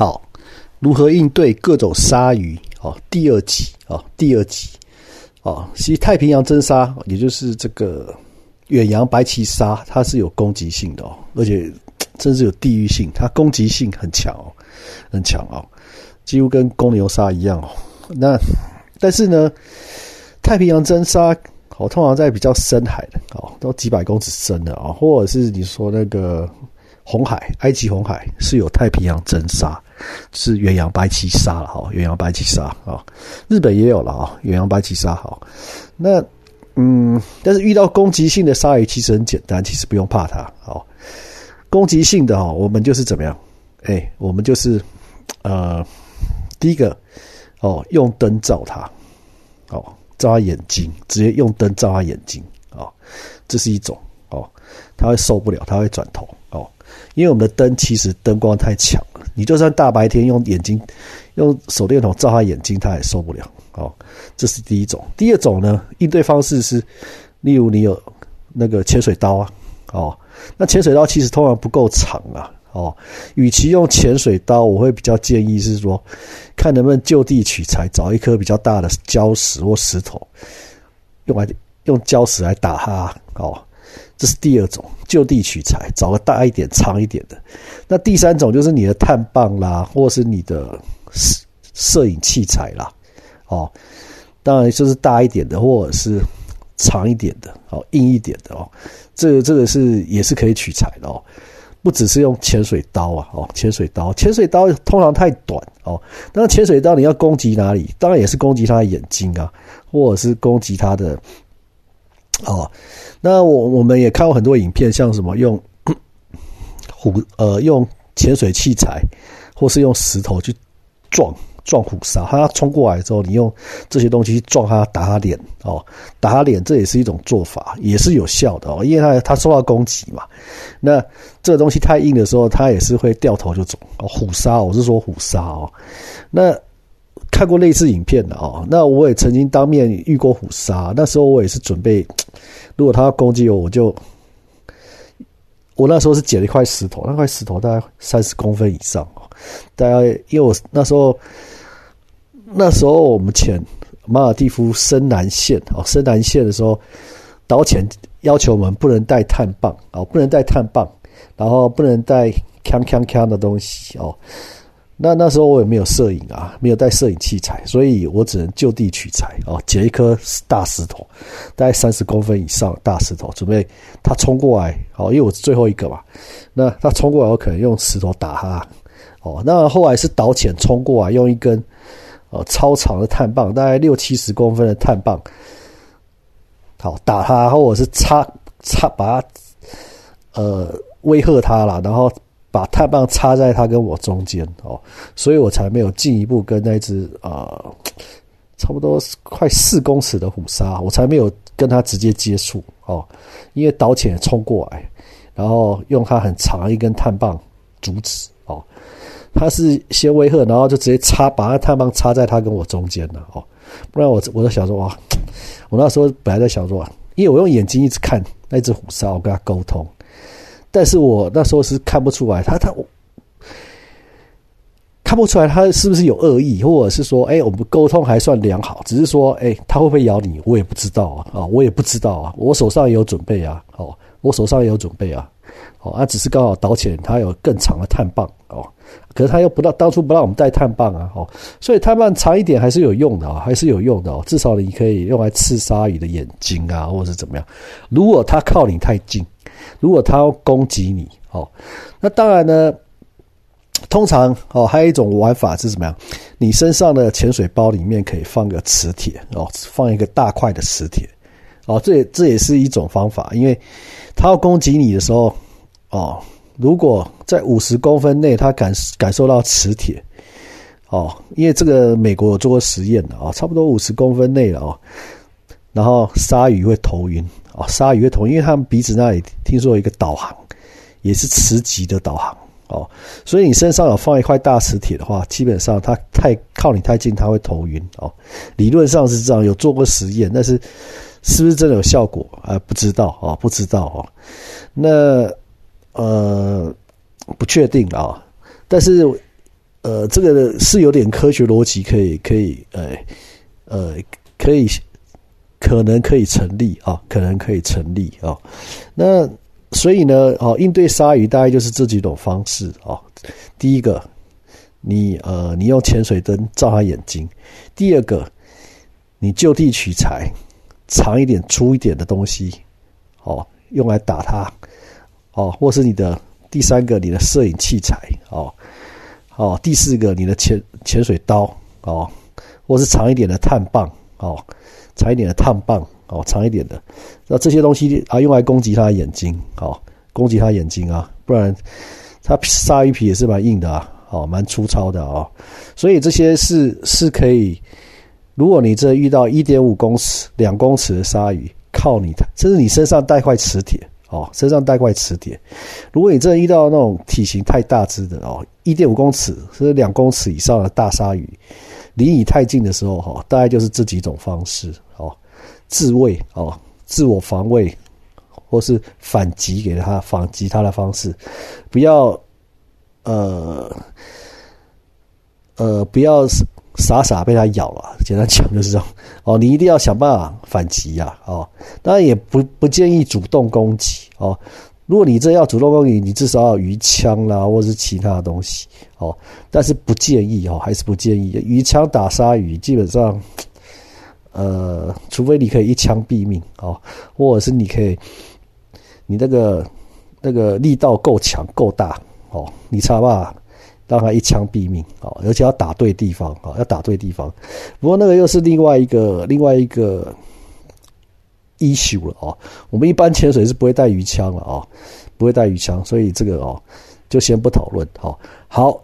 好，如何应对各种鲨鱼？哦，第二集哦，第二集哦，其实太平洋真鲨，也就是这个远洋白鳍鲨，它是有攻击性的哦，而且甚至有地域性，它攻击性很强哦，很强哦，几乎跟公牛鲨一样哦。那但是呢，太平洋真鲨哦，通常在比较深海的哦，都几百公尺深的啊，或者是你说那个。红海，埃及红海是有太平洋真鲨，是远洋白鳍鲨了哈，远洋白鳍鲨啊，日本也有了啊，远洋白鳍鲨哈。那嗯，但是遇到攻击性的鲨鱼其实很简单，其实不用怕它哦。攻击性的哈，我们就是怎么样？哎，我们就是呃，第一个哦，用灯照它，哦，照它眼睛，直接用灯照它眼睛哦，这是一种哦，它会受不了，它会转头哦。因为我们的灯其实灯光太强，你就算大白天用眼睛用手电筒照他眼睛，他也受不了。哦，这是第一种。第二种呢，应对方式是，例如你有那个潜水刀啊，哦，那潜水刀其实通常不够长啊，哦，与其用潜水刀，我会比较建议是说，看能不能就地取材，找一颗比较大的礁石或石头，用来用礁石来打它，哦。这是第二种，就地取材，找个大一点、长一点的。那第三种就是你的碳棒啦，或是你的摄摄影器材啦，哦，当然就是大一点的，或者是长一点的，哦，硬一点的哦。这个这个是也是可以取材的哦，不只是用潜水刀啊，哦，潜水刀，潜水刀通常太短哦。那潜水刀你要攻击哪里？当然也是攻击他的眼睛啊，或者是攻击他的。哦，那我我们也看过很多影片，像什么用 虎呃用潜水器材，或是用石头去撞撞虎鲨，它冲过来之后，你用这些东西去撞它，打它脸哦，打它脸，这也是一种做法，也是有效的哦，因为它它受到攻击嘛。那这个东西太硬的时候，它也是会掉头就走哦。虎鲨，我是说虎鲨哦，那。看过类似影片的哦，那我也曾经当面遇过虎鲨，那时候我也是准备，如果它要攻击我，我就，我那时候是捡了一块石头，那块石头大概三十公分以上哦，大概因为我那时候，那时候我们潜马尔蒂夫深南线哦，深南线的时候，导潜要求我们不能带碳棒哦，不能带碳棒，然后不能带锵锵锵的东西哦。那那时候我也没有摄影啊，没有带摄影器材，所以我只能就地取材哦，捡一颗大石头，大概三十公分以上大石头，准备他冲过来哦，因为我是最后一个嘛。那他冲过来，我可能用石头打他哦。那后来是导潜冲过来，用一根呃超长的碳棒，大概六七十公分的碳棒，好打他，或者是插插把他呃威吓他了，然后。把碳棒插在他跟我中间哦，所以我才没有进一步跟那只啊，差不多快四公尺的虎鲨，我才没有跟他直接接触哦，因为导潜冲过来，然后用他很长一根碳棒阻止哦，他是先威吓，然后就直接插，把那碳棒插在他跟我中间了哦，不然我我在想说哇，我那时候本来在想说，因为我用眼睛一直看那只虎鲨，我跟他沟通。但是我那时候是看不出来，他他看不出来他是不是有恶意，或者是说，哎，我们沟通还算良好，只是说，哎，他会不会咬你，我也不知道啊，啊，我也不知道啊，我手上也有准备啊，哦，我手上也有准备啊，哦，啊，只是刚好导潜，他有更长的碳棒哦，可是他又不让当初不让我们带碳棒啊，哦，所以碳棒长一点还是有用的啊，还是有用的哦，至少你可以用来刺鲨鱼的眼睛啊，或者是怎么样，如果他靠你太近。如果他要攻击你，哦，那当然呢。通常哦，还有一种玩法是怎么样？你身上的潜水包里面可以放个磁铁哦，放一个大块的磁铁哦，这也这也是一种方法。因为他要攻击你的时候哦，如果在五十公分内他感感受到磁铁哦，因为这个美国有做过实验的啊，差不多五十公分内了哦，然后鲨鱼会头晕。哦，鲨鱼的头，因为他们鼻子那里听说有一个导航，也是磁极的导航哦，所以你身上有放一块大磁铁的话，基本上它太靠你太近，它会头晕哦。理论上是这样，有做过实验，但是是不是真的有效果啊？不知道啊，不知道哦。那呃，不确定啊。但是呃，这个是有点科学逻辑，可以可以，呃呃，可以可能可以成立啊，可能可以成立啊。那所以呢，哦，应对鲨鱼大概就是这几种方式啊。第一个，你呃，你用潜水灯照它眼睛；第二个，你就地取材，长一点、粗一点的东西，哦，用来打它，哦，或是你的第三个，你的摄影器材，哦。哦，第四个，你的潜潜水刀哦，或是长一点的碳棒哦，长一点的碳棒哦，长一点的，那这些东西啊，用来攻击它的眼睛哦，攻击它眼睛啊，不然它鲨鱼皮也是蛮硬的啊，哦，蛮粗糙的啊，所以这些是是可以，如果你这遇到一点五公尺、两公尺的鲨鱼，靠你，甚至你身上带块磁铁。哦，身上带块磁铁。如果你真的遇到那种体型太大只的哦，一点五公尺甚至两公尺以上的大鲨鱼，离你太近的时候，哈，大概就是这几种方式哦，自卫哦，自我防卫，或是反击给他反击他的方式，不要呃呃，不要傻傻被他咬了，简单讲就是这种哦。你一定要想办法反击呀，哦，当然也不不建议主动攻击哦。如果你真要主动攻击，你至少要鱼枪啦，或者是其他的东西哦。但是不建议哦，还是不建议鱼枪打鲨鱼，基本上，呃，除非你可以一枪毙命哦，或者是你可以，你那个那个力道够强够大哦，你差吧。让他一枪毙命啊！而且要打对地方啊，要打对地方。不过那个又是另外一个另外一个一休了哦。我们一般潜水是不会带鱼枪了哦，不会带鱼枪，所以这个哦就先不讨论。好，好，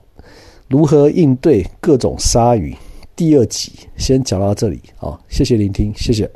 如何应对各种鲨鱼？第二集先讲到这里啊，谢谢聆听，谢谢。